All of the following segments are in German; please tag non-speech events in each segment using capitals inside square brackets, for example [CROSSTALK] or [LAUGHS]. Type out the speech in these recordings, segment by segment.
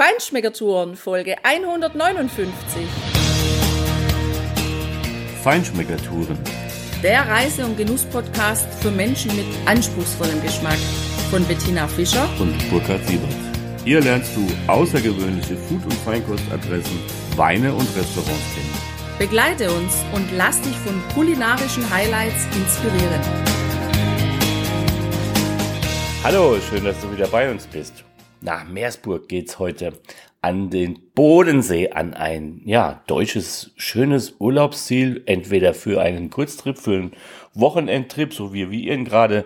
Feinschmeckertouren Folge 159. Feinschmeckertouren. Der Reise- und Genuss-Podcast für Menschen mit anspruchsvollem Geschmack von Bettina Fischer und Burkhard Siebert. Hier lernst du außergewöhnliche Food- und Feinkostadressen, Weine und Restaurants kennen. Begleite uns und lass dich von kulinarischen Highlights inspirieren. Hallo, schön, dass du wieder bei uns bist. Nach Meersburg geht's heute an den Bodensee, an ein, ja, deutsches, schönes Urlaubsziel, entweder für einen Kurztrip, für einen Wochenendtrip, so wie wir ihn gerade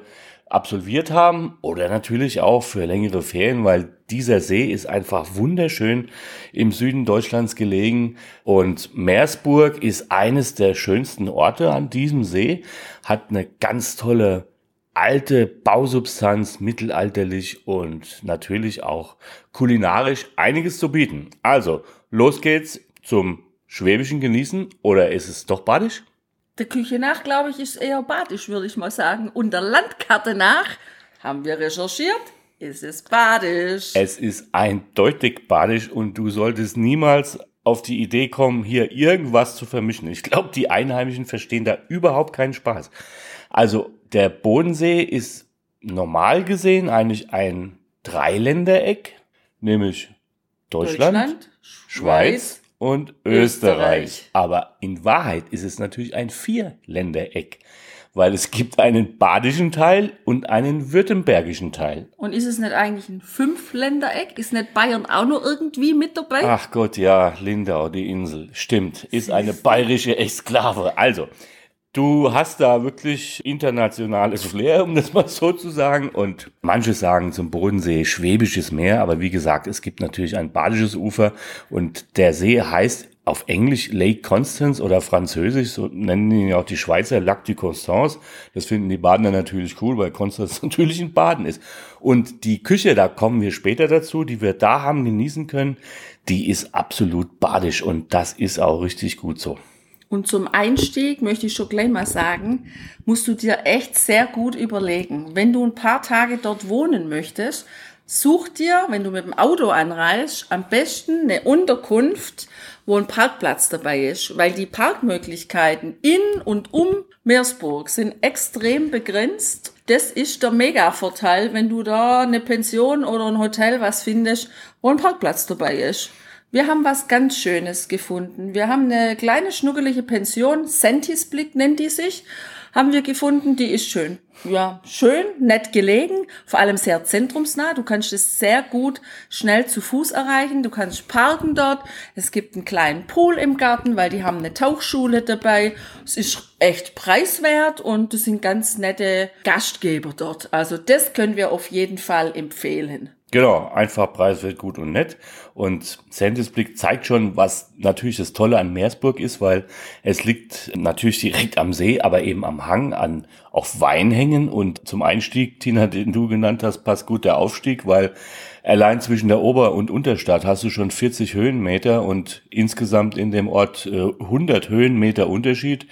absolviert haben, oder natürlich auch für längere Ferien, weil dieser See ist einfach wunderschön im Süden Deutschlands gelegen. Und Meersburg ist eines der schönsten Orte an diesem See, hat eine ganz tolle alte Bausubstanz, mittelalterlich und natürlich auch kulinarisch einiges zu bieten. Also, los geht's zum schwäbischen Genießen oder ist es doch badisch? Der Küche nach, glaube ich, ist eher badisch, würde ich mal sagen. Und der Landkarte nach, haben wir recherchiert, ist es badisch. Es ist eindeutig badisch und du solltest niemals auf die Idee kommen, hier irgendwas zu vermischen. Ich glaube, die Einheimischen verstehen da überhaupt keinen Spaß. Also der Bodensee ist normal gesehen eigentlich ein Dreiländereck, nämlich Deutschland, Deutschland Schweiz, Schweiz und Österreich. Österreich. Aber in Wahrheit ist es natürlich ein Vierländereck, weil es gibt einen badischen Teil und einen württembergischen Teil. Und ist es nicht eigentlich ein Fünfländereck? Ist nicht Bayern auch noch irgendwie mit dabei? Ach Gott, ja, Lindau, die Insel. Stimmt, ist eine bayerische Exklave. Also, Du hast da wirklich internationales Flair, um das mal so zu sagen. Und manche sagen zum Bodensee schwäbisches Meer, aber wie gesagt, es gibt natürlich ein badisches Ufer und der See heißt auf Englisch Lake Constance oder Französisch, so nennen ihn ja auch die Schweizer Lac du Constance. Das finden die Badener natürlich cool, weil Constance [LAUGHS] natürlich ein Baden ist. Und die Küche, da kommen wir später dazu, die wir da haben genießen können, die ist absolut badisch und das ist auch richtig gut so. Und zum Einstieg möchte ich schon gleich mal sagen, musst du dir echt sehr gut überlegen. Wenn du ein paar Tage dort wohnen möchtest, such dir, wenn du mit dem Auto anreist, am besten eine Unterkunft, wo ein Parkplatz dabei ist, weil die Parkmöglichkeiten in und um Meersburg sind extrem begrenzt. Das ist der Mega-Vorteil, wenn du da eine Pension oder ein Hotel was findest, wo ein Parkplatz dabei ist. Wir haben was ganz Schönes gefunden. Wir haben eine kleine schnuckelige Pension, Sentis Blick nennt die sich, haben wir gefunden, die ist schön. Ja, schön, nett gelegen, vor allem sehr zentrumsnah. Du kannst es sehr gut schnell zu Fuß erreichen. Du kannst parken dort. Es gibt einen kleinen Pool im Garten, weil die haben eine Tauchschule dabei. Es ist echt preiswert und es sind ganz nette Gastgeber dort. Also das können wir auf jeden Fall empfehlen. Genau, einfach preiswert, gut und nett. Und Blick zeigt schon, was natürlich das Tolle an Meersburg ist, weil es liegt natürlich direkt am See, aber eben am Hang an auf Weinhängen. Und zum Einstieg, Tina, den du genannt hast, passt gut der Aufstieg, weil allein zwischen der Ober- und Unterstadt hast du schon 40 Höhenmeter und insgesamt in dem Ort 100 äh, Höhenmeter Unterschied.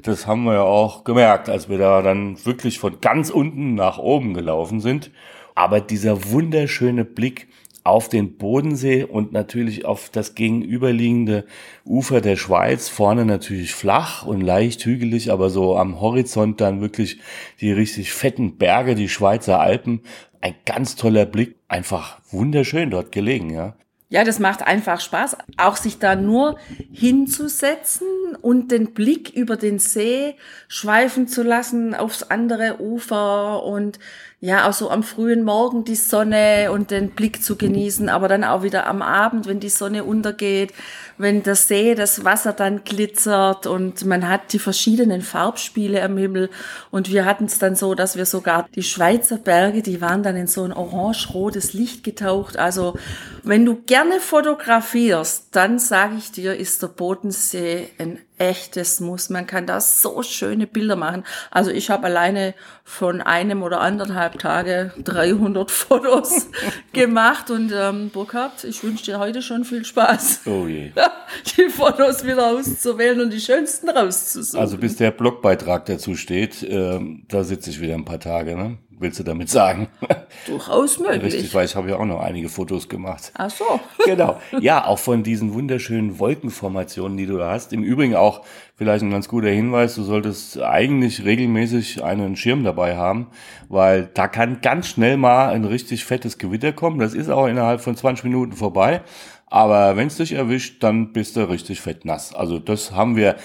Das haben wir ja auch gemerkt, als wir da dann wirklich von ganz unten nach oben gelaufen sind. Aber dieser wunderschöne Blick auf den Bodensee und natürlich auf das gegenüberliegende Ufer der Schweiz, vorne natürlich flach und leicht hügelig, aber so am Horizont dann wirklich die richtig fetten Berge, die Schweizer Alpen. Ein ganz toller Blick, einfach wunderschön dort gelegen, ja. Ja, das macht einfach Spaß, auch sich da nur hinzusetzen und den Blick über den See schweifen zu lassen aufs andere Ufer und ja, auch so am frühen Morgen die Sonne und den Blick zu genießen, aber dann auch wieder am Abend, wenn die Sonne untergeht, wenn der See, das Wasser dann glitzert und man hat die verschiedenen Farbspiele am Himmel und wir hatten es dann so, dass wir sogar die Schweizer Berge, die waren dann in so ein orange-rotes Licht getaucht. Also wenn du gerne fotografierst, dann sage ich dir, ist der Bodensee ein echtes Muss. Man kann da so schöne Bilder machen. Also ich habe alleine von einem oder anderthalb Tage 300 [LAUGHS] Fotos [LAUGHS] gemacht und ähm, Burkhard, ich wünsche dir heute schon viel Spaß. Oh je. [LAUGHS] Die Fotos wieder auszuwählen und die schönsten rauszusuchen. Also bis der Blogbeitrag dazu steht, ähm, da sitze ich wieder ein paar Tage. Ne? Willst du damit sagen? [LAUGHS] Durchaus möglich. Richtig, weil ich habe ja auch noch einige Fotos gemacht. Ach so. [LAUGHS] Genau. Ja, auch von diesen wunderschönen Wolkenformationen, die du da hast. Im Übrigen auch vielleicht ein ganz guter Hinweis, du solltest eigentlich regelmäßig einen Schirm dabei haben, weil da kann ganz schnell mal ein richtig fettes Gewitter kommen. Das ist auch innerhalb von 20 Minuten vorbei. Aber wenn es dich erwischt, dann bist du richtig fett nass. Also das haben wir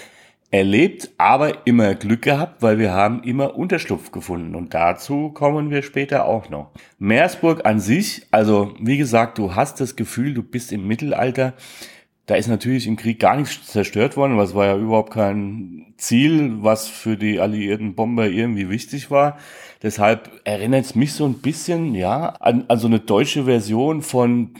erlebt, aber immer Glück gehabt, weil wir haben immer Unterschlupf gefunden und dazu kommen wir später auch noch. Meersburg an sich, also wie gesagt, du hast das Gefühl, du bist im Mittelalter. Da ist natürlich im Krieg gar nichts zerstört worden, was war ja überhaupt kein Ziel, was für die alliierten Bomber irgendwie wichtig war. Deshalb erinnert es mich so ein bisschen, ja, an, an so eine deutsche Version von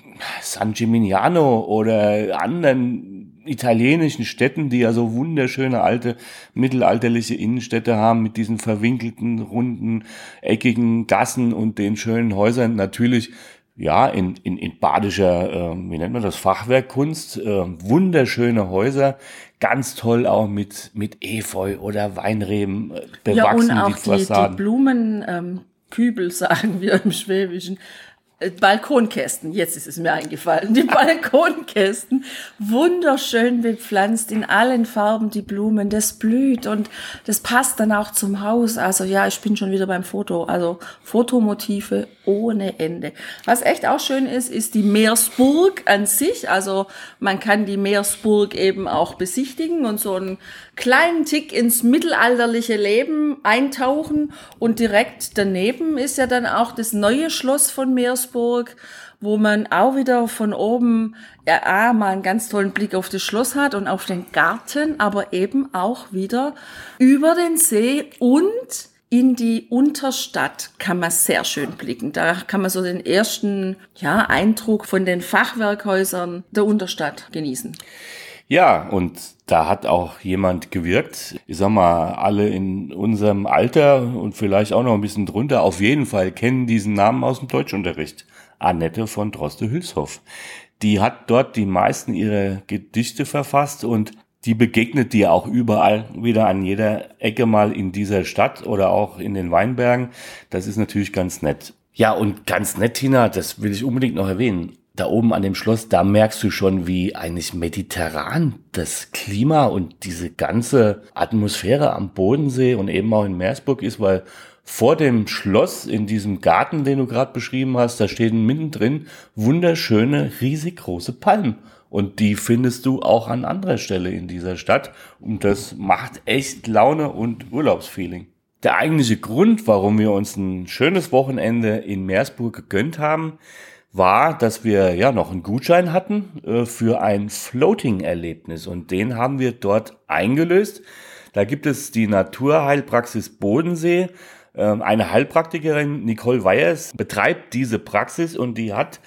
San Gimignano oder anderen italienischen Städten, die ja so wunderschöne alte mittelalterliche Innenstädte haben mit diesen verwinkelten, runden, eckigen Gassen und den schönen Häusern. Natürlich ja, in, in, in badischer, äh, wie nennt man das, Fachwerkkunst, äh, wunderschöne Häuser, ganz toll auch mit, mit Efeu oder Weinreben äh, bewachsen, ja, und auch die, die, die Blumenkübel, ähm, [LAUGHS] sagen wir im Schwäbischen, Balkonkästen, jetzt ist es mir eingefallen, die [LAUGHS] Balkonkästen, wunderschön bepflanzt in allen Farben, die Blumen, das blüht und das passt dann auch zum Haus. Also ja, ich bin schon wieder beim Foto, also Fotomotive ohne Ende. Was echt auch schön ist, ist die Meersburg an sich. Also man kann die Meersburg eben auch besichtigen und so einen kleinen Tick ins mittelalterliche Leben eintauchen und direkt daneben ist ja dann auch das neue Schloss von Meersburg wo man auch wieder von oben ja, mal einen ganz tollen Blick auf das Schloss hat und auf den Garten, aber eben auch wieder über den See und in die Unterstadt kann man sehr schön blicken. Da kann man so den ersten ja, Eindruck von den Fachwerkhäusern der Unterstadt genießen. Ja, und da hat auch jemand gewirkt. Ich sag mal, alle in unserem Alter und vielleicht auch noch ein bisschen drunter auf jeden Fall kennen diesen Namen aus dem Deutschunterricht. Annette von Droste-Hülshoff. Die hat dort die meisten ihrer Gedichte verfasst und die begegnet dir auch überall wieder an jeder Ecke mal in dieser Stadt oder auch in den Weinbergen. Das ist natürlich ganz nett. Ja, und ganz nett, Tina, das will ich unbedingt noch erwähnen da oben an dem Schloss, da merkst du schon, wie eigentlich mediterran das Klima und diese ganze Atmosphäre am Bodensee und eben auch in Meersburg ist, weil vor dem Schloss in diesem Garten, den du gerade beschrieben hast, da stehen mittendrin wunderschöne, riesig große Palmen. Und die findest du auch an anderer Stelle in dieser Stadt. Und das macht echt Laune und Urlaubsfeeling. Der eigentliche Grund, warum wir uns ein schönes Wochenende in Meersburg gegönnt haben, war, dass wir ja noch einen Gutschein hatten äh, für ein Floating-Erlebnis und den haben wir dort eingelöst. Da gibt es die Naturheilpraxis Bodensee. Ähm, eine Heilpraktikerin, Nicole Weyers, betreibt diese Praxis und die hat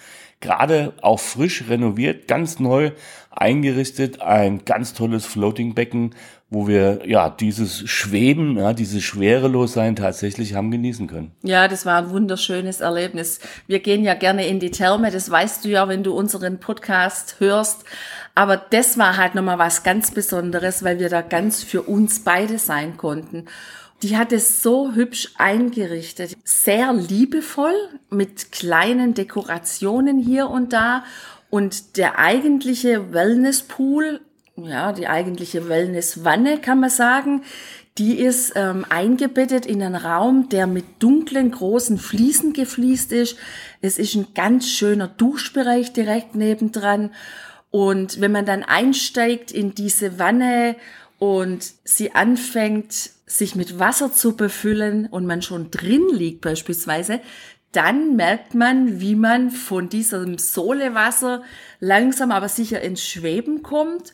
gerade auch frisch renoviert, ganz neu eingerichtet, ein ganz tolles Floating-Becken, wo wir ja dieses Schweben, ja, dieses Schwerelossein tatsächlich haben genießen können. Ja, das war ein wunderschönes Erlebnis. Wir gehen ja gerne in die Therme, das weißt du ja, wenn du unseren Podcast hörst. Aber das war halt nochmal was ganz Besonderes, weil wir da ganz für uns beide sein konnten. Die hat es so hübsch eingerichtet, sehr liebevoll mit kleinen Dekorationen hier und da. Und der eigentliche Wellnesspool ja, die eigentliche Wellnesswanne, kann man sagen. Die ist ähm, eingebettet in einen Raum, der mit dunklen, großen Fliesen gefliest ist. Es ist ein ganz schöner Duschbereich direkt nebendran. Und wenn man dann einsteigt in diese Wanne und sie anfängt, sich mit Wasser zu befüllen und man schon drin liegt beispielsweise, dann merkt man, wie man von diesem Sohlewasser langsam aber sicher ins Schweben kommt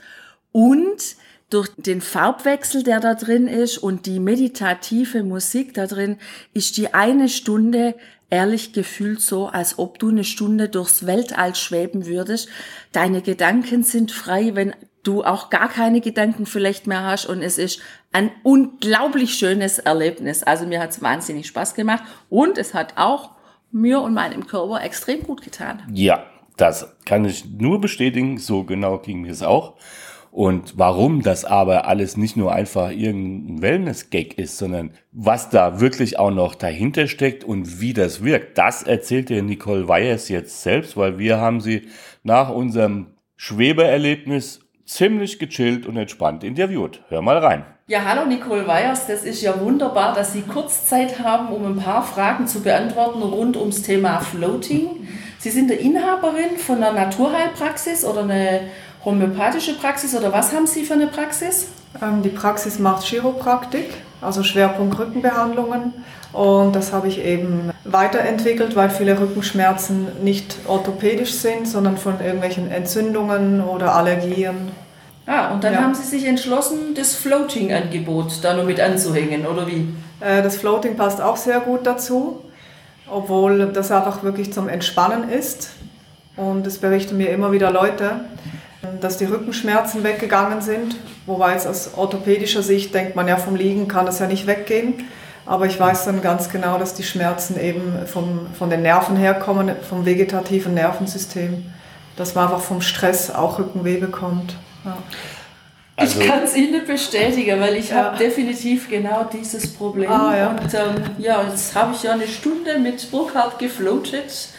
und durch den Farbwechsel, der da drin ist und die meditative Musik da drin, ist die eine Stunde ehrlich gefühlt so, als ob du eine Stunde durchs Weltall schweben würdest. Deine Gedanken sind frei, wenn du auch gar keine Gedanken vielleicht mehr hast und es ist ein unglaublich schönes Erlebnis. Also mir hat es wahnsinnig Spaß gemacht und es hat auch mir und meinem Körper extrem gut getan. Ja, das kann ich nur bestätigen. So genau ging mir es auch. Und warum das aber alles nicht nur einfach irgendein Wellness-Gag ist, sondern was da wirklich auch noch dahinter steckt und wie das wirkt, das erzählt dir Nicole Weyers jetzt selbst, weil wir haben sie nach unserem Schwebeerlebnis ziemlich gechillt und entspannt interviewt. Hör mal rein. Ja, hallo Nicole Weyers, das ist ja wunderbar, dass Sie kurz Zeit haben, um ein paar Fragen zu beantworten rund ums Thema Floating. Sie sind der Inhaberin von einer Naturheilpraxis oder eine homöopathische Praxis oder was haben Sie für eine Praxis? Ähm, die Praxis macht Chiropraktik, also Schwerpunkt Rückenbehandlungen. Und das habe ich eben weiterentwickelt, weil viele Rückenschmerzen nicht orthopädisch sind, sondern von irgendwelchen Entzündungen oder Allergien. Ah, und dann ja. haben Sie sich entschlossen, das Floating-Angebot da noch mit anzuhängen, oder wie? Äh, das Floating passt auch sehr gut dazu, obwohl das einfach wirklich zum Entspannen ist. Und es berichten mir immer wieder Leute, dass die Rückenschmerzen weggegangen sind. Wobei es aus orthopädischer Sicht denkt man ja, vom Liegen kann das ja nicht weggehen. Aber ich weiß dann ganz genau, dass die Schmerzen eben vom, von den Nerven herkommen, vom vegetativen Nervensystem. Dass man einfach vom Stress auch Rückenweh bekommt. Ja. Also, ich kann es Ihnen bestätigen, weil ich ja. habe definitiv genau dieses Problem. Ah, ja. Und ähm, ja, jetzt habe ich ja eine Stunde mit Burkhardt gefloatet,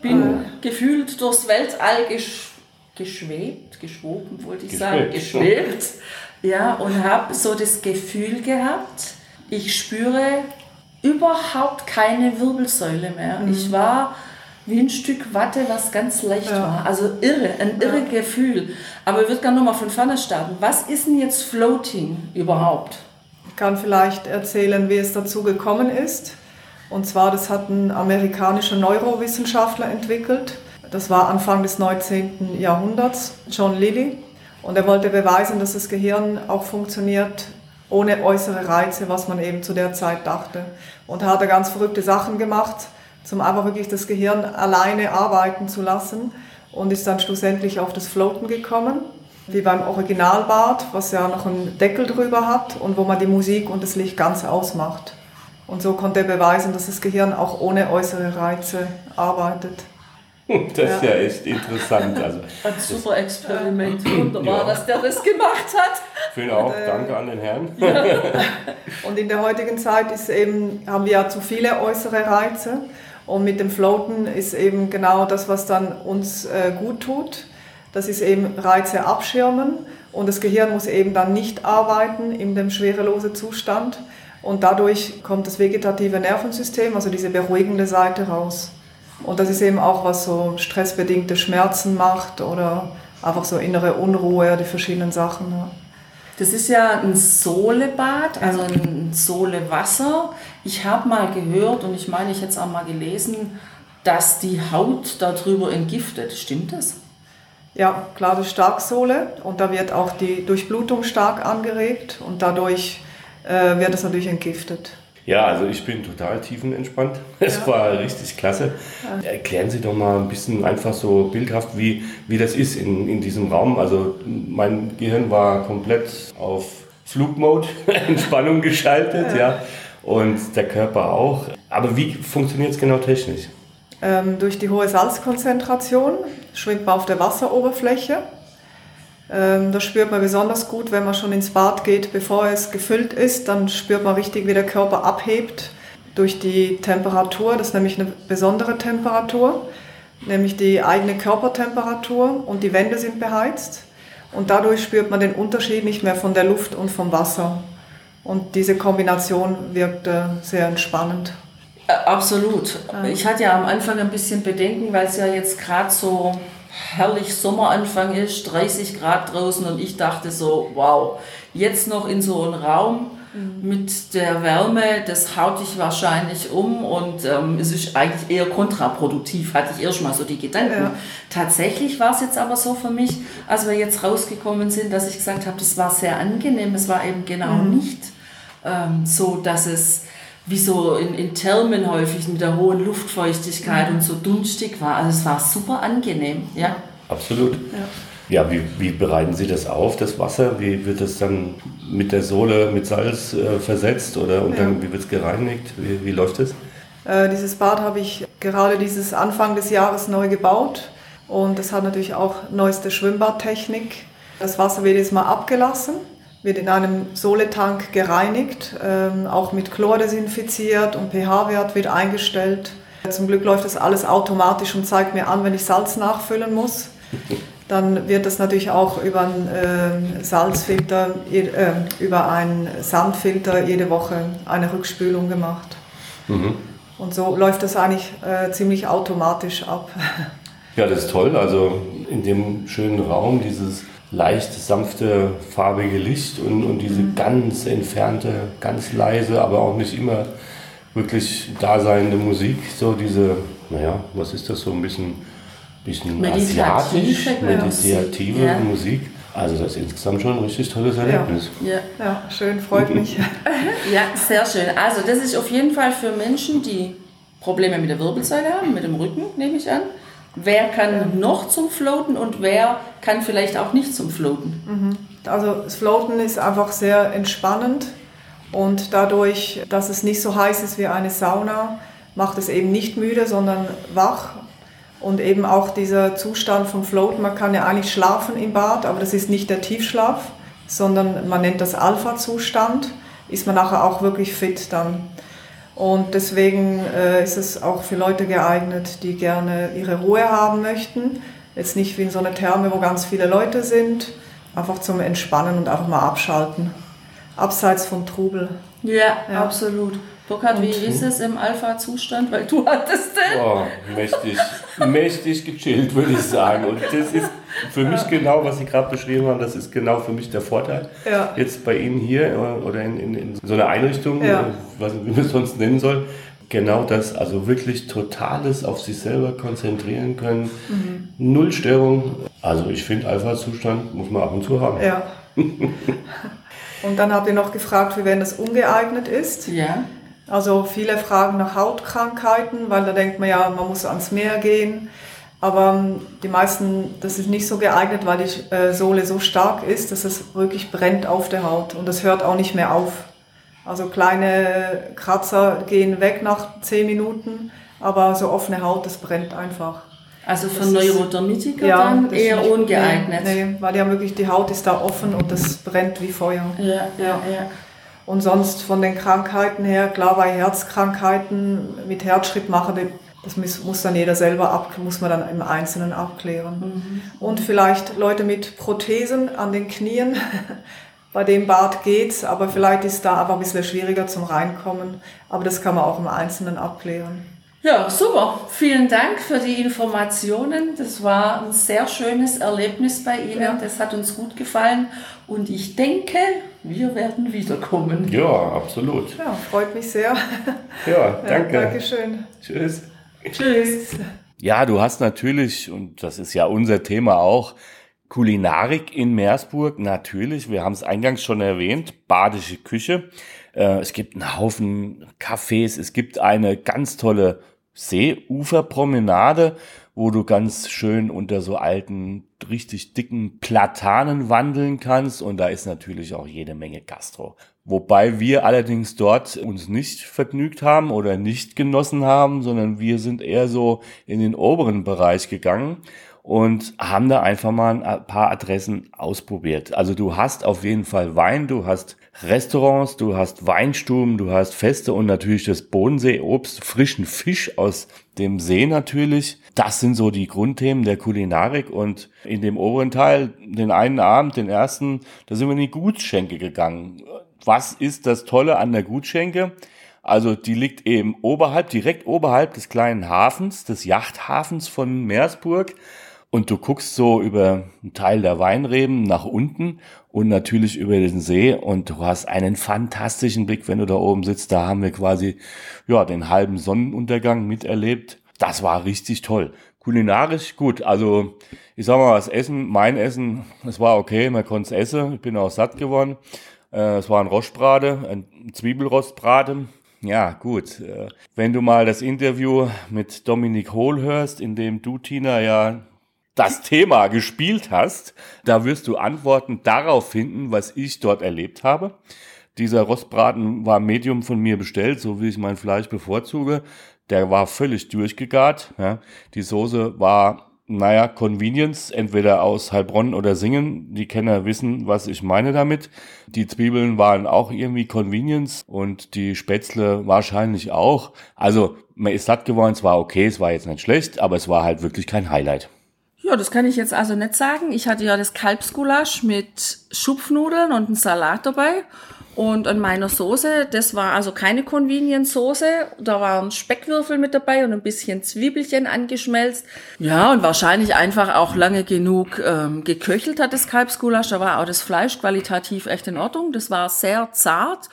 bin ah. gefühlt durchs Weltall gesch geschwebt, geschwoben wollte ich geschwebt. sagen, geschwebt. Ja, und habe so das Gefühl gehabt, ich spüre überhaupt keine Wirbelsäule mehr. Mhm. Ich war wie ein Stück Watte, was ganz leicht ja. war. Also irre, ein irre ja. Gefühl. Aber ich würde gerne nochmal von vorne starten. Was ist denn jetzt Floating überhaupt? Ich kann vielleicht erzählen, wie es dazu gekommen ist. Und zwar, das hat ein amerikanischer Neurowissenschaftler entwickelt. Das war Anfang des 19. Jahrhunderts, John Lilly. Und er wollte beweisen, dass das Gehirn auch funktioniert ohne äußere Reize, was man eben zu der Zeit dachte. Und da hat er ganz verrückte Sachen gemacht, zum einfach wirklich das Gehirn alleine arbeiten zu lassen und ist dann schlussendlich auf das Floaten gekommen, wie beim Originalbad, was ja noch einen Deckel drüber hat und wo man die Musik und das Licht ganz ausmacht. Und so konnte er beweisen, dass das Gehirn auch ohne äußere Reize arbeitet. [LAUGHS] Das ist ja, ja echt interessant. Also, Ein super Experiment. Wunderbar, ja. dass der das gemacht hat. Vielen auch. Und, äh, Danke an den Herrn. Ja. [LAUGHS] Und in der heutigen Zeit ist eben, haben wir ja zu viele äußere Reize. Und mit dem Floaten ist eben genau das, was dann uns äh, gut tut. Das ist eben Reize abschirmen. Und das Gehirn muss eben dann nicht arbeiten in dem schwerelosen Zustand. Und dadurch kommt das vegetative Nervensystem, also diese beruhigende Seite raus. Und das ist eben auch, was so stressbedingte Schmerzen macht oder einfach so innere Unruhe, die verschiedenen Sachen. Ja. Das ist ja ein Sohlebad, also ein Sohlewasser. Ich habe mal gehört und ich meine, ich hätte es auch mal gelesen, dass die Haut darüber entgiftet. Stimmt das? Ja, klar, das ist Starksohle und da wird auch die Durchblutung stark angeregt und dadurch äh, wird es natürlich entgiftet. Ja, also ich bin total tiefenentspannt. [LAUGHS] Es ja. war richtig klasse. Ja. Erklären Sie doch mal ein bisschen einfach so bildhaft, wie, wie das ist in, in diesem Raum. Also mein Gehirn war komplett auf Flugmode, [LAUGHS] Entspannung geschaltet, ja. ja. Und der Körper auch. Aber wie funktioniert es genau technisch? Ähm, durch die hohe Salzkonzentration schwimmt man auf der Wasseroberfläche das spürt man besonders gut, wenn man schon ins Bad geht, bevor es gefüllt ist. Dann spürt man richtig, wie der Körper abhebt durch die Temperatur. Das ist nämlich eine besondere Temperatur, nämlich die eigene Körpertemperatur und die Wände sind beheizt. Und dadurch spürt man den Unterschied nicht mehr von der Luft und vom Wasser. Und diese Kombination wirkt äh, sehr entspannend. Äh, absolut. Ich hatte ja am Anfang ein bisschen Bedenken, weil es ja jetzt gerade so herrlich Sommeranfang ist, 30 Grad draußen und ich dachte so, wow, jetzt noch in so einem Raum mhm. mit der Wärme, das haut dich wahrscheinlich um und ähm, es ist eigentlich eher kontraproduktiv, hatte ich erst mal so die Gedanken. Ja. Tatsächlich war es jetzt aber so für mich, als wir jetzt rausgekommen sind, dass ich gesagt habe, das war sehr angenehm, es war eben genau mhm. nicht ähm, so, dass es wie so in, in Thermen häufig mit der hohen Luftfeuchtigkeit mhm. und so dunstig war. Also es war super angenehm, ja. Absolut. Ja. Ja, wie, wie bereiten Sie das auf, das Wasser? Wie wird es dann mit der Sohle mit Salz äh, versetzt oder und ja. dann wie wird es gereinigt? Wie, wie läuft es? Äh, dieses Bad habe ich gerade dieses Anfang des Jahres neu gebaut und es hat natürlich auch neueste Schwimmbadtechnik. Das Wasser wird jetzt mal abgelassen, wird in einem Soletank gereinigt, ähm, auch mit Chlor desinfiziert und pH-Wert wird eingestellt. Zum Glück läuft das alles automatisch und zeigt mir an, wenn ich Salz nachfüllen muss. [LAUGHS] Dann wird das natürlich auch über einen äh, Salzfilter, äh, über einen Sandfilter jede Woche eine Rückspülung gemacht. Mhm. Und so läuft das eigentlich äh, ziemlich automatisch ab. Ja, das ist toll. Also in dem schönen Raum dieses leicht sanfte, farbige Licht und, und diese mhm. ganz entfernte, ganz leise, aber auch nicht immer wirklich daseinende Musik. So diese, naja, was ist das so ein bisschen bisschen asiatisch, meditative ja. Musik. Also das ist insgesamt schon ein richtig tolles Erlebnis. Ja, ja schön, freut mich. [LAUGHS] ja, sehr schön. Also das ist auf jeden Fall für Menschen, die Probleme mit der Wirbelsäule haben, mit dem Rücken, nehme ich an. Wer kann noch zum Floaten und wer kann vielleicht auch nicht zum Floaten? Mhm. Also das Floaten ist einfach sehr entspannend und dadurch, dass es nicht so heiß ist wie eine Sauna, macht es eben nicht müde, sondern wach und eben auch dieser Zustand vom Float, man kann ja eigentlich schlafen im Bad, aber das ist nicht der Tiefschlaf, sondern man nennt das Alpha-Zustand, ist man nachher auch wirklich fit dann. Und deswegen äh, ist es auch für Leute geeignet, die gerne ihre Ruhe haben möchten. Jetzt nicht wie in so einer Therme, wo ganz viele Leute sind, einfach zum Entspannen und einfach mal abschalten. Abseits vom Trubel. Ja, ja. absolut. Burkhard, wie ist es im Alpha-Zustand? Weil du hattest den. Oh, mächtig, mächtig gechillt, würde ich sagen. Und das ist für mich ja. genau, was Sie gerade beschrieben haben, das ist genau für mich der Vorteil. Ja. Jetzt bei Ihnen hier äh, oder in, in, in so einer Einrichtung, ja. Äh, was, wie man es sonst nennen soll, genau das, also wirklich totales auf sich selber konzentrieren können, mhm. null Störung. Also ich finde, Alpha-Zustand muss man ab und zu haben. Ja. [LAUGHS] und dann habt ihr noch gefragt, wie wenn das ungeeignet ist. Ja. Also viele fragen nach Hautkrankheiten, weil da denkt man ja, man muss ans Meer gehen. Aber ähm, die meisten, das ist nicht so geeignet, weil die äh, Sohle so stark ist, dass es wirklich brennt auf der Haut und das hört auch nicht mehr auf. Also kleine Kratzer gehen weg nach zehn Minuten, aber so offene Haut, das brennt einfach. Also für Neurodermitiker ja, dann eher nicht, ungeeignet? Nee, nee, weil ja wirklich die Haut ist da offen und das brennt wie Feuer. Ja, ja. ja. Und sonst von den Krankheiten her, klar bei Herzkrankheiten mit Herzschrittmacher, das muss, dann jeder selber ab, muss man dann im Einzelnen abklären. Mhm. Und vielleicht Leute mit Prothesen an den Knien, [LAUGHS] bei dem Bad geht's, aber vielleicht ist da aber ein bisschen schwieriger zum Reinkommen. Aber das kann man auch im Einzelnen abklären. Ja, super. Vielen Dank für die Informationen. Das war ein sehr schönes Erlebnis bei Ihnen. Ja. Das hat uns gut gefallen. Und ich denke, wir werden wiederkommen. Ja, absolut. Ja, freut mich sehr. Ja, danke. Ja, Dankeschön. Tschüss. Tschüss. Ja, du hast natürlich, und das ist ja unser Thema auch, Kulinarik in Meersburg, natürlich. Wir haben es eingangs schon erwähnt, badische Küche. Äh, es gibt einen Haufen Cafés, es gibt eine ganz tolle Seeuferpromenade, wo du ganz schön unter so alten, richtig dicken Platanen wandeln kannst. Und da ist natürlich auch jede Menge Gastro. Wobei wir allerdings dort uns nicht vergnügt haben oder nicht genossen haben, sondern wir sind eher so in den oberen Bereich gegangen und haben da einfach mal ein paar Adressen ausprobiert. Also du hast auf jeden Fall Wein, du hast Restaurants, du hast Weinstuben, du hast Feste und natürlich das Bodenseeobst, frischen Fisch aus dem See natürlich. Das sind so die Grundthemen der Kulinarik und in dem oberen Teil, den einen Abend, den ersten, da sind wir in die Gutsschenke gegangen. Was ist das Tolle an der Gutschenke? Also die liegt eben oberhalb, direkt oberhalb des kleinen Hafens, des Yachthafens von Meersburg. Und du guckst so über einen Teil der Weinreben nach unten und natürlich über den See und du hast einen fantastischen Blick, wenn du da oben sitzt. Da haben wir quasi, ja, den halben Sonnenuntergang miterlebt. Das war richtig toll. Kulinarisch gut. Also, ich sag mal, das Essen, mein Essen, es war okay, man konnte es essen. Ich bin auch satt geworden. Äh, es war ein Rostbrate, ein Zwiebelrostbrate. Ja, gut. Äh, wenn du mal das Interview mit Dominik Hohl hörst, in dem du, Tina, ja das Thema gespielt hast, da wirst du Antworten darauf finden, was ich dort erlebt habe. Dieser Rostbraten war Medium von mir bestellt, so wie ich mein Fleisch bevorzuge. Der war völlig durchgegart. Ja. Die Soße war naja, Convenience, entweder aus Heilbronn oder Singen. Die Kenner wissen, was ich meine damit. Die Zwiebeln waren auch irgendwie Convenience und die Spätzle wahrscheinlich auch. Also man ist satt geworden, es war okay, es war jetzt nicht schlecht, aber es war halt wirklich kein Highlight. Ja, das kann ich jetzt also nicht sagen. Ich hatte ja das Kalbsgulasch mit Schupfnudeln und einen Salat dabei. Und an meiner Soße, das war also keine Convenience-Soße, da waren Speckwürfel mit dabei und ein bisschen Zwiebelchen angeschmelzt. Ja, und wahrscheinlich einfach auch lange genug ähm, geköchelt hat das Kalbsgulasch. Da war auch das Fleisch qualitativ echt in Ordnung. Das war sehr zart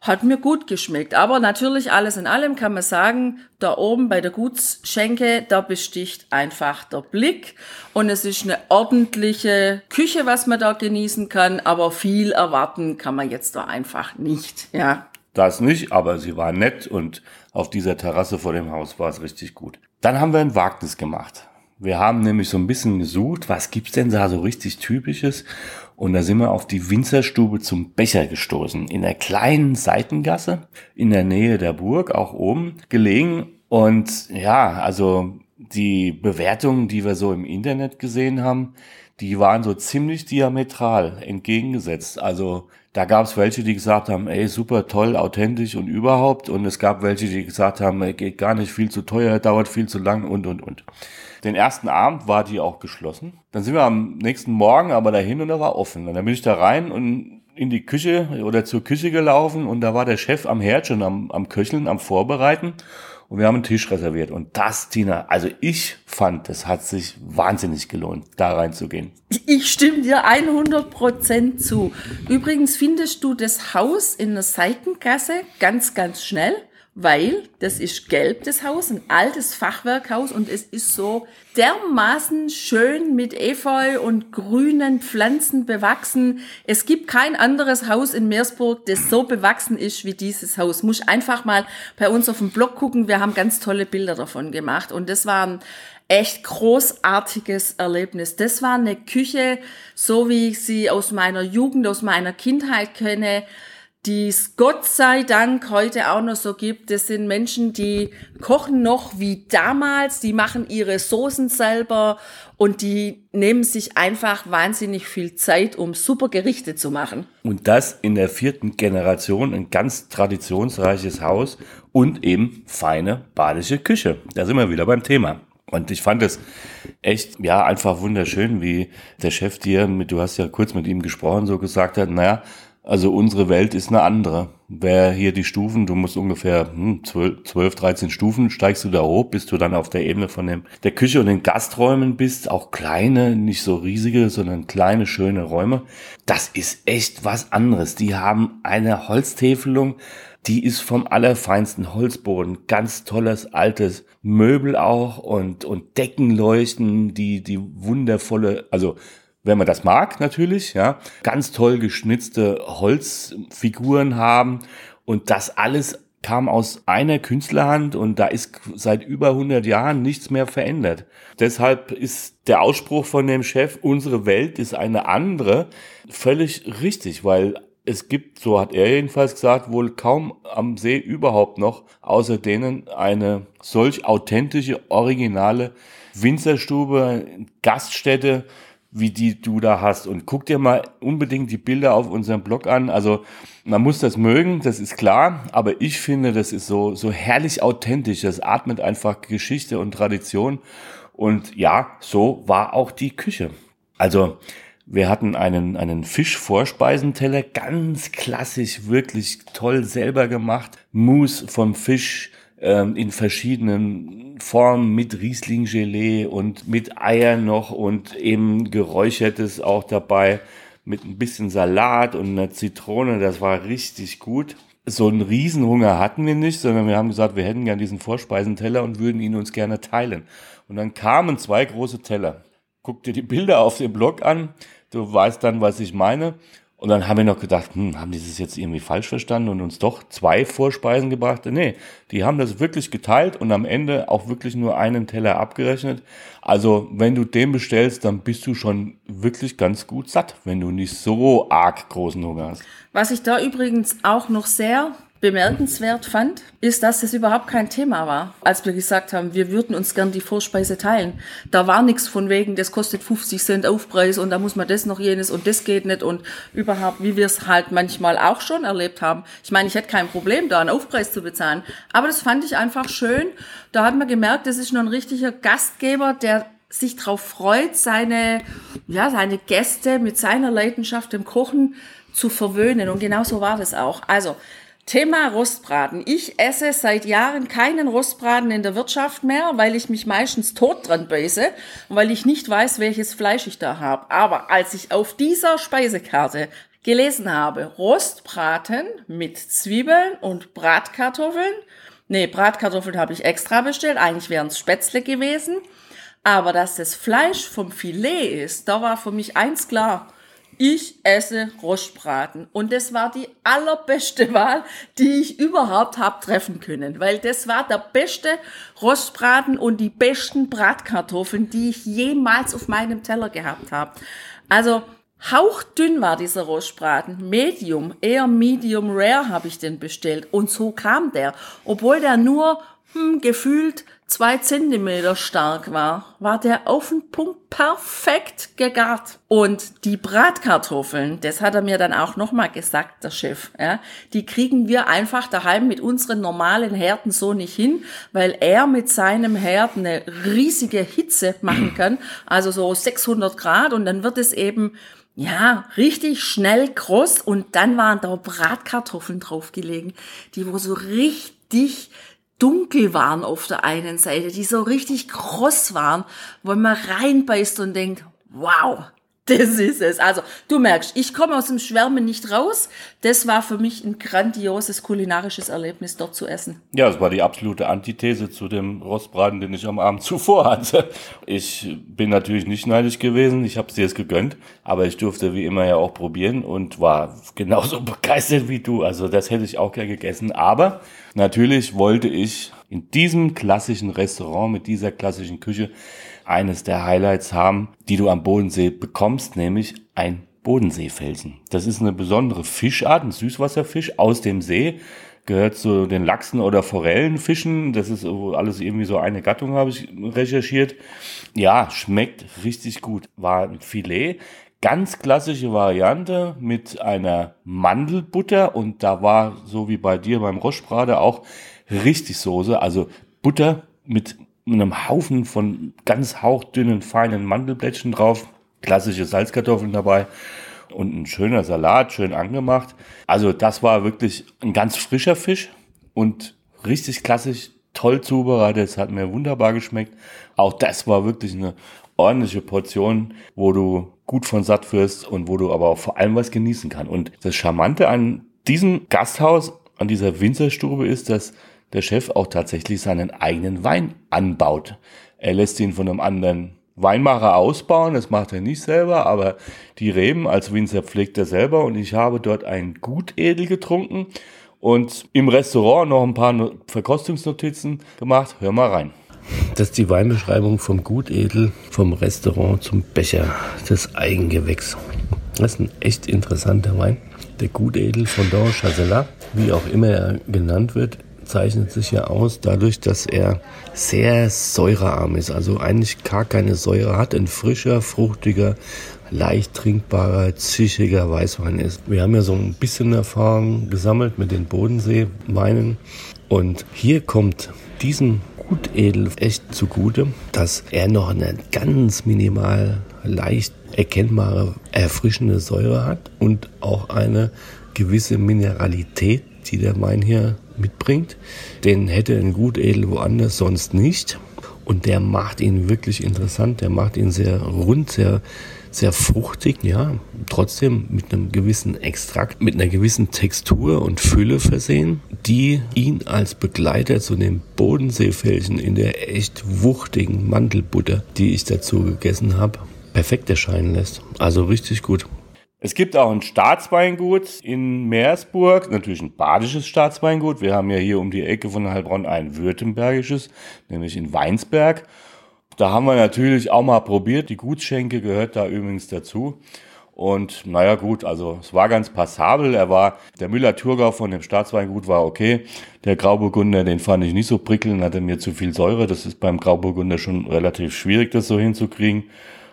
hat mir gut geschmeckt. Aber natürlich alles in allem kann man sagen, da oben bei der Gutsschenke, da besticht einfach der Blick. Und es ist eine ordentliche Küche, was man da genießen kann. Aber viel erwarten kann man jetzt da einfach nicht, ja. Das nicht, aber sie war nett und auf dieser Terrasse vor dem Haus war es richtig gut. Dann haben wir ein Wagnis gemacht. Wir haben nämlich so ein bisschen gesucht, was gibt's denn da so richtig typisches? Und da sind wir auf die Winzerstube zum Becher gestoßen. In der kleinen Seitengasse, in der Nähe der Burg, auch oben gelegen. Und ja, also die Bewertungen, die wir so im Internet gesehen haben, die waren so ziemlich diametral entgegengesetzt. Also da gab es welche, die gesagt haben, ey, super toll, authentisch und überhaupt. Und es gab welche, die gesagt haben, ey, geht gar nicht viel zu teuer, dauert viel zu lang und, und, und. Den ersten Abend war die auch geschlossen. Dann sind wir am nächsten Morgen aber dahin und da war offen. Und dann bin ich da rein und in die Küche oder zur Küche gelaufen und da war der Chef am Herd schon am, am Köcheln, am Vorbereiten und wir haben einen Tisch reserviert. Und das, Tina, also ich fand, das hat sich wahnsinnig gelohnt, da reinzugehen. Ich stimme dir 100 Prozent zu. Übrigens findest du das Haus in der Seitengasse ganz, ganz schnell weil das ist gelb, das Haus, ein altes Fachwerkhaus und es ist so dermaßen schön mit Efeu und grünen Pflanzen bewachsen. Es gibt kein anderes Haus in Meersburg, das so bewachsen ist wie dieses Haus. Muss einfach mal bei uns auf dem Blog gucken. Wir haben ganz tolle Bilder davon gemacht und das war ein echt großartiges Erlebnis. Das war eine Küche, so wie ich sie aus meiner Jugend, aus meiner Kindheit kenne die es Gott sei Dank heute auch noch so gibt. Das sind Menschen, die kochen noch wie damals, die machen ihre Soßen selber und die nehmen sich einfach wahnsinnig viel Zeit, um super Gerichte zu machen. Und das in der vierten Generation, ein ganz traditionsreiches Haus und eben feine badische Küche. Da sind wir wieder beim Thema. Und ich fand es echt, ja, einfach wunderschön, wie der Chef dir, mit, du hast ja kurz mit ihm gesprochen, so gesagt hat, naja, also unsere Welt ist eine andere. Wer hier die Stufen, du musst ungefähr hm, 12, 12, 13 Stufen, steigst du da hoch, bis du dann auf der Ebene von dem, der Küche und den Gasträumen bist. Auch kleine, nicht so riesige, sondern kleine, schöne Räume. Das ist echt was anderes. Die haben eine Holztäfelung, die ist vom allerfeinsten Holzboden. Ganz tolles altes Möbel auch und, und Deckenleuchten, die, die wundervolle, also wenn man das mag natürlich, ja, ganz toll geschnitzte Holzfiguren haben und das alles kam aus einer Künstlerhand und da ist seit über 100 Jahren nichts mehr verändert. Deshalb ist der Ausspruch von dem Chef, unsere Welt ist eine andere, völlig richtig, weil es gibt, so hat er jedenfalls gesagt, wohl kaum am See überhaupt noch, außer denen eine solch authentische, originale Winzerstube, Gaststätte, wie die du da hast. Und guck dir mal unbedingt die Bilder auf unserem Blog an. Also man muss das mögen, das ist klar, aber ich finde, das ist so, so herrlich authentisch. Das atmet einfach Geschichte und Tradition. Und ja, so war auch die Küche. Also wir hatten einen, einen Fischvorspeisenteller, ganz klassisch, wirklich toll selber gemacht. Mousse vom Fisch ähm, in verschiedenen Formen mit Riesling-Gelee und mit Eiern noch und eben geräuchertes auch dabei mit ein bisschen Salat und einer Zitrone. Das war richtig gut. So einen Riesenhunger hatten wir nicht, sondern wir haben gesagt, wir hätten gern diesen Vorspeisenteller und würden ihn uns gerne teilen. Und dann kamen zwei große Teller. Guck dir die Bilder auf dem Blog an. Du weißt dann, was ich meine. Und dann haben wir noch gedacht, hm, haben die das jetzt irgendwie falsch verstanden und uns doch zwei Vorspeisen gebracht? Nee, die haben das wirklich geteilt und am Ende auch wirklich nur einen Teller abgerechnet. Also wenn du den bestellst, dann bist du schon wirklich ganz gut satt, wenn du nicht so arg großen Hunger hast. Was ich da übrigens auch noch sehr bemerkenswert fand, ist, dass es überhaupt kein Thema war, als wir gesagt haben, wir würden uns gern die Vorspeise teilen. Da war nichts von wegen, das kostet 50 Cent Aufpreis und da muss man das noch jenes und das geht nicht und überhaupt, wie wir es halt manchmal auch schon erlebt haben. Ich meine, ich hätte kein Problem, da einen Aufpreis zu bezahlen, aber das fand ich einfach schön. Da hat man gemerkt, das ist nur ein richtiger Gastgeber, der sich darauf freut, seine, ja, seine Gäste mit seiner Leidenschaft im Kochen zu verwöhnen. Und genau so war das auch. Also, Thema Rostbraten. Ich esse seit Jahren keinen Rostbraten in der Wirtschaft mehr, weil ich mich meistens tot dran beiße und weil ich nicht weiß, welches Fleisch ich da habe. Aber als ich auf dieser Speisekarte gelesen habe, Rostbraten mit Zwiebeln und Bratkartoffeln, nee, Bratkartoffeln habe ich extra bestellt, eigentlich wären es Spätzle gewesen, aber dass das Fleisch vom Filet ist, da war für mich eins klar. Ich esse Rostbraten. Und das war die allerbeste [LAUGHS] Wahl, die ich überhaupt habe treffen können. Weil das war der beste Rostbraten und die besten Bratkartoffeln, die ich jemals auf meinem Teller gehabt habe. Also hauchdünn war dieser Rostbraten. Medium, eher medium rare habe ich den bestellt. Und so kam der. Obwohl der nur hm, gefühlt zwei Zentimeter stark war, war der auf den Punkt perfekt gegart. Und die Bratkartoffeln, das hat er mir dann auch nochmal gesagt, der Chef, ja, die kriegen wir einfach daheim mit unseren normalen Herden so nicht hin, weil er mit seinem Herd eine riesige Hitze machen [CLEARS THROAT] kann, also so 600 Grad und dann wird es eben ja, richtig schnell kross und dann waren da Bratkartoffeln draufgelegen, die wo so richtig dunkel waren auf der einen Seite, die so richtig kross waren, wo man reinbeißt und denkt, wow, das ist es. Also, du merkst, ich komme aus dem Schwärmen nicht raus. Das war für mich ein grandioses kulinarisches Erlebnis, dort zu essen. Ja, es war die absolute Antithese zu dem Rostbraten, den ich am Abend [LAUGHS] zuvor hatte. Ich bin natürlich nicht neidisch gewesen. Ich habe es dir jetzt gegönnt, aber ich durfte wie immer ja auch probieren und war genauso [LAUGHS] begeistert wie du. Also, das hätte ich auch gern gegessen. Aber natürlich wollte ich in diesem klassischen Restaurant mit dieser klassischen Küche eines der Highlights haben, die du am Bodensee bekommst, nämlich ein Bodenseefelsen. Das ist eine besondere Fischart, ein Süßwasserfisch aus dem See, gehört zu den Lachsen oder Forellenfischen. Das ist alles irgendwie so eine Gattung, habe ich recherchiert. Ja, schmeckt richtig gut. War ein Filet. Ganz klassische Variante mit einer Mandelbutter und da war, so wie bei dir beim Roschbrate, auch richtig Soße, also Butter mit einem Haufen von ganz hauchdünnen, feinen Mandelblättchen drauf, klassische Salzkartoffeln dabei und ein schöner Salat, schön angemacht. Also das war wirklich ein ganz frischer Fisch und richtig klassisch, toll zubereitet. Es hat mir wunderbar geschmeckt. Auch das war wirklich eine ordentliche Portion, wo du gut von satt wirst und wo du aber auch vor allem was genießen kannst. Und das Charmante an diesem Gasthaus, an dieser Winzerstube ist, dass der Chef auch tatsächlich seinen eigenen Wein anbaut. Er lässt ihn von einem anderen Weinmacher ausbauen, das macht er nicht selber, aber die Reben als Winzer pflegt er selber und ich habe dort ein Gutedel getrunken und im Restaurant noch ein paar Verkostungsnotizen gemacht. Hör mal rein. Das ist die Weinbeschreibung vom Gutedel, vom Restaurant zum Becher, das Eigengewächs. Das ist ein echt interessanter Wein. Der Gutedel von Don Chazela, wie auch immer er genannt wird, zeichnet sich ja aus dadurch, dass er sehr säurearm ist, also eigentlich gar keine Säure hat, ein frischer, fruchtiger, leicht trinkbarer, zischiger Weißwein ist. Wir haben ja so ein bisschen Erfahrung gesammelt mit den Bodenseeweinen und hier kommt diesem Gutedel echt zugute, dass er noch eine ganz minimal leicht erkennbare, erfrischende Säure hat und auch eine gewisse Mineralität, die der Wein hier mitbringt. Den hätte ein Gutedel woanders sonst nicht. Und der macht ihn wirklich interessant. Der macht ihn sehr rund, sehr, sehr fruchtig, ja. Trotzdem mit einem gewissen Extrakt, mit einer gewissen Textur und Fülle versehen, die ihn als Begleiter zu dem Bodenseefelsen in der echt wuchtigen Mandelbutter, die ich dazu gegessen habe, perfekt erscheinen lässt. Also richtig gut. Es gibt auch ein Staatsweingut in Meersburg, natürlich ein badisches Staatsweingut. Wir haben ja hier um die Ecke von Heilbronn ein württembergisches, nämlich in Weinsberg. Da haben wir natürlich auch mal probiert. Die Gutsschenke gehört da übrigens dazu. Und naja, gut, also es war ganz passabel. Er war, der Müller-Thurgau von dem Staatsweingut war okay. Der Grauburgunder, den fand ich nicht so prickelnd, hatte mir zu viel Säure. Das ist beim Grauburgunder schon relativ schwierig, das so hinzukriegen.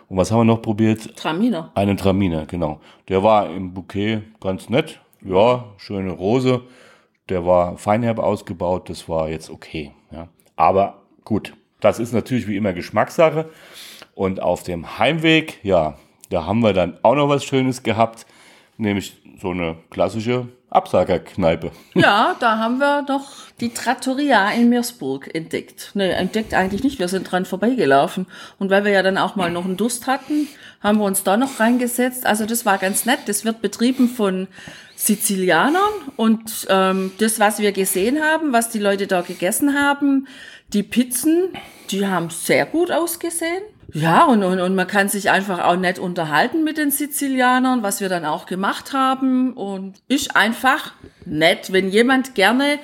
Und was haben wir noch probiert? Traminer. Einen Traminer, genau. Der war im Bouquet ganz nett. Ja, schöne Rose. Der war feinherb ausgebaut. Das war jetzt okay. Ja. Aber gut, das ist natürlich wie immer Geschmackssache. Und auf dem Heimweg, ja, da haben wir dann auch noch was Schönes gehabt, nämlich so eine klassische Absagerkneipe. [LAUGHS] Ja, da haben wir doch die Trattoria in Meersburg entdeckt. Ne, entdeckt eigentlich nicht, wir sind dran vorbeigelaufen. Und weil wir ja dann auch mal noch einen Durst hatten, haben wir uns da noch reingesetzt. Also das war ganz nett. Das wird betrieben von Sizilianern. Und ähm, das, was wir gesehen haben, was die Leute da gegessen haben, die Pizzen, die haben sehr gut ausgesehen. Ja, und, und, und man kann sich einfach auch nett unterhalten mit den Sizilianern, was wir dann auch gemacht haben. Und ist einfach nett, wenn jemand gerne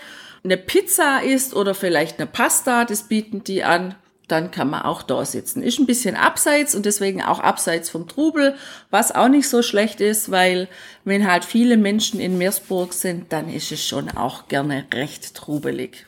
eine Pizza isst oder vielleicht eine Pasta, das bieten die an, dann kann man auch da sitzen. Ist ein bisschen abseits und deswegen auch abseits vom Trubel, was auch nicht so schlecht ist, weil wenn halt viele Menschen in Meersburg sind, dann ist es schon auch gerne recht trubelig.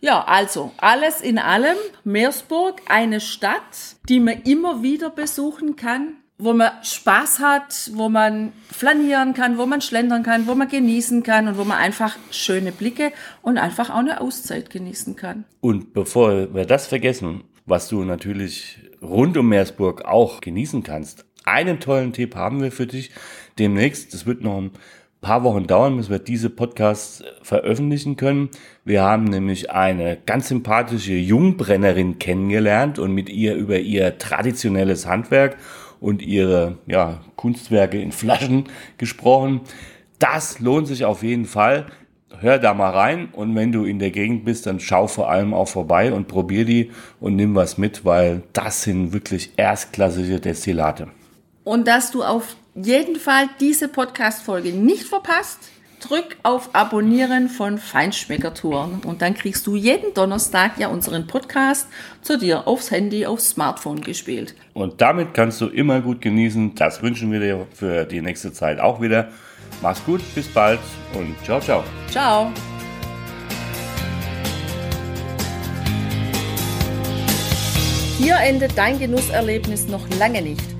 Ja, also alles in allem, Meersburg, eine Stadt, die man immer wieder besuchen kann, wo man Spaß hat, wo man flanieren kann, wo man schlendern kann, wo man genießen kann und wo man einfach schöne Blicke und einfach auch eine Auszeit genießen kann. Und bevor wir das vergessen, was du natürlich rund um Meersburg auch genießen kannst, einen tollen Tipp haben wir für dich demnächst. Es wird noch ein paar Wochen dauern, bis wir diese Podcasts veröffentlichen können. Wir haben nämlich eine ganz sympathische Jungbrennerin kennengelernt und mit ihr über ihr traditionelles Handwerk und ihre ja, Kunstwerke in Flaschen [LAUGHS] gesprochen. Das lohnt sich auf jeden Fall. Hör da mal rein und wenn du in der Gegend bist, dann schau vor allem auch vorbei und probier die und nimm was mit, weil das sind wirklich erstklassige Destillate. Und dass du auf jeden Fall diese Podcast-Folge nicht verpasst, drück auf Abonnieren von Feinschmeckertouren und dann kriegst du jeden Donnerstag ja unseren Podcast zu dir aufs Handy, aufs Smartphone gespielt. Und damit kannst du immer gut genießen. Das wünschen wir dir für die nächste Zeit auch wieder. Mach's gut, bis bald und ciao, ciao. Ciao. Hier endet dein Genusserlebnis noch lange nicht.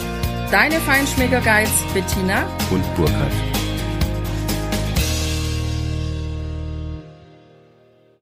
Deine Feinschmecker Guides Bettina und Burkhard.